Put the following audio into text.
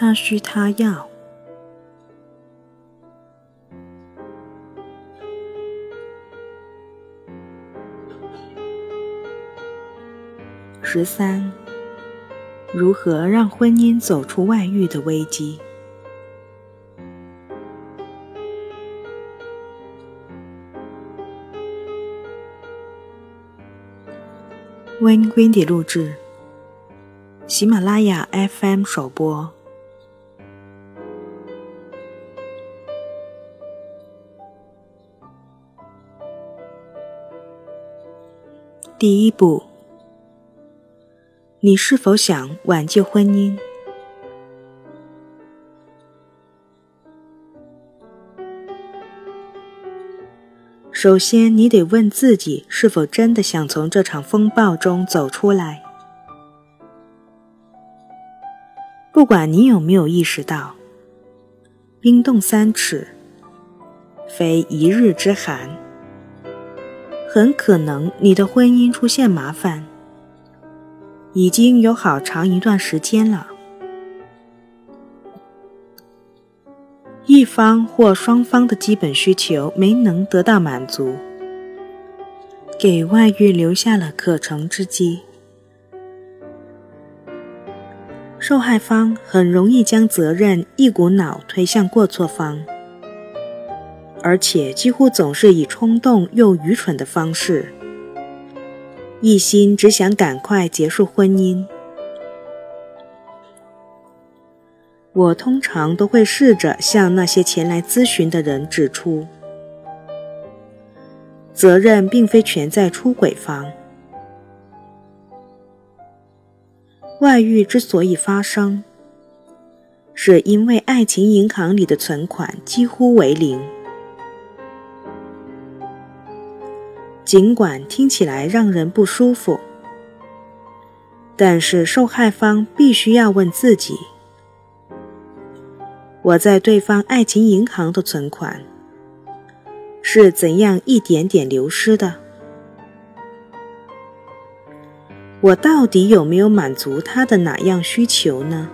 他需他要。十三，如何让婚姻走出外遇的危机？温 d 迪录制，喜马拉雅 FM 首播。第一步，你是否想挽救婚姻？首先，你得问自己，是否真的想从这场风暴中走出来？不管你有没有意识到，冰冻三尺，非一日之寒。很可能你的婚姻出现麻烦，已经有好长一段时间了。一方或双方的基本需求没能得到满足，给外遇留下了可乘之机。受害方很容易将责任一股脑推向过错方，而且几乎总是以冲动又愚蠢的方式，一心只想赶快结束婚姻。我通常都会试着向那些前来咨询的人指出，责任并非全在出轨方。外遇之所以发生，是因为爱情银行里的存款几乎为零。尽管听起来让人不舒服，但是受害方必须要问自己。我在对方爱情银行的存款是怎样一点点流失的？我到底有没有满足他的哪样需求呢？